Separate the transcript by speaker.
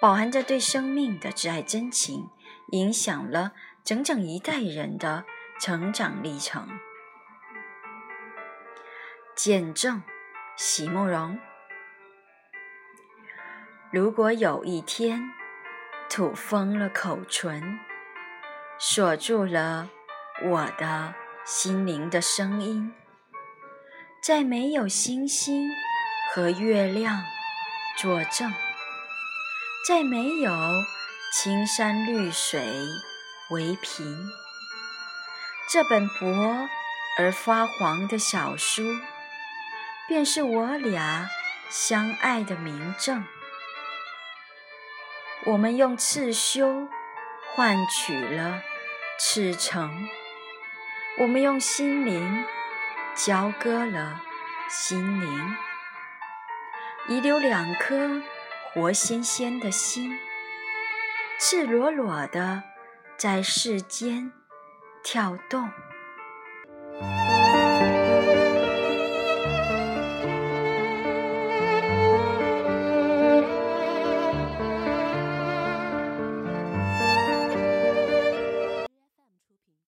Speaker 1: 饱含着对生命的挚爱真情，影响了整整一代人的成长历程。见证，席慕容。如果有一天，土封了口唇，锁住了我的心灵的声音，再没有星星和月亮作证。再没有青山绿水为凭，这本薄而发黄的小书，便是我俩相爱的明证。我们用刺绣换取了赤诚，我们用心灵交割了心灵，遗留两颗。活鲜鲜的心，赤裸裸的在世间跳动。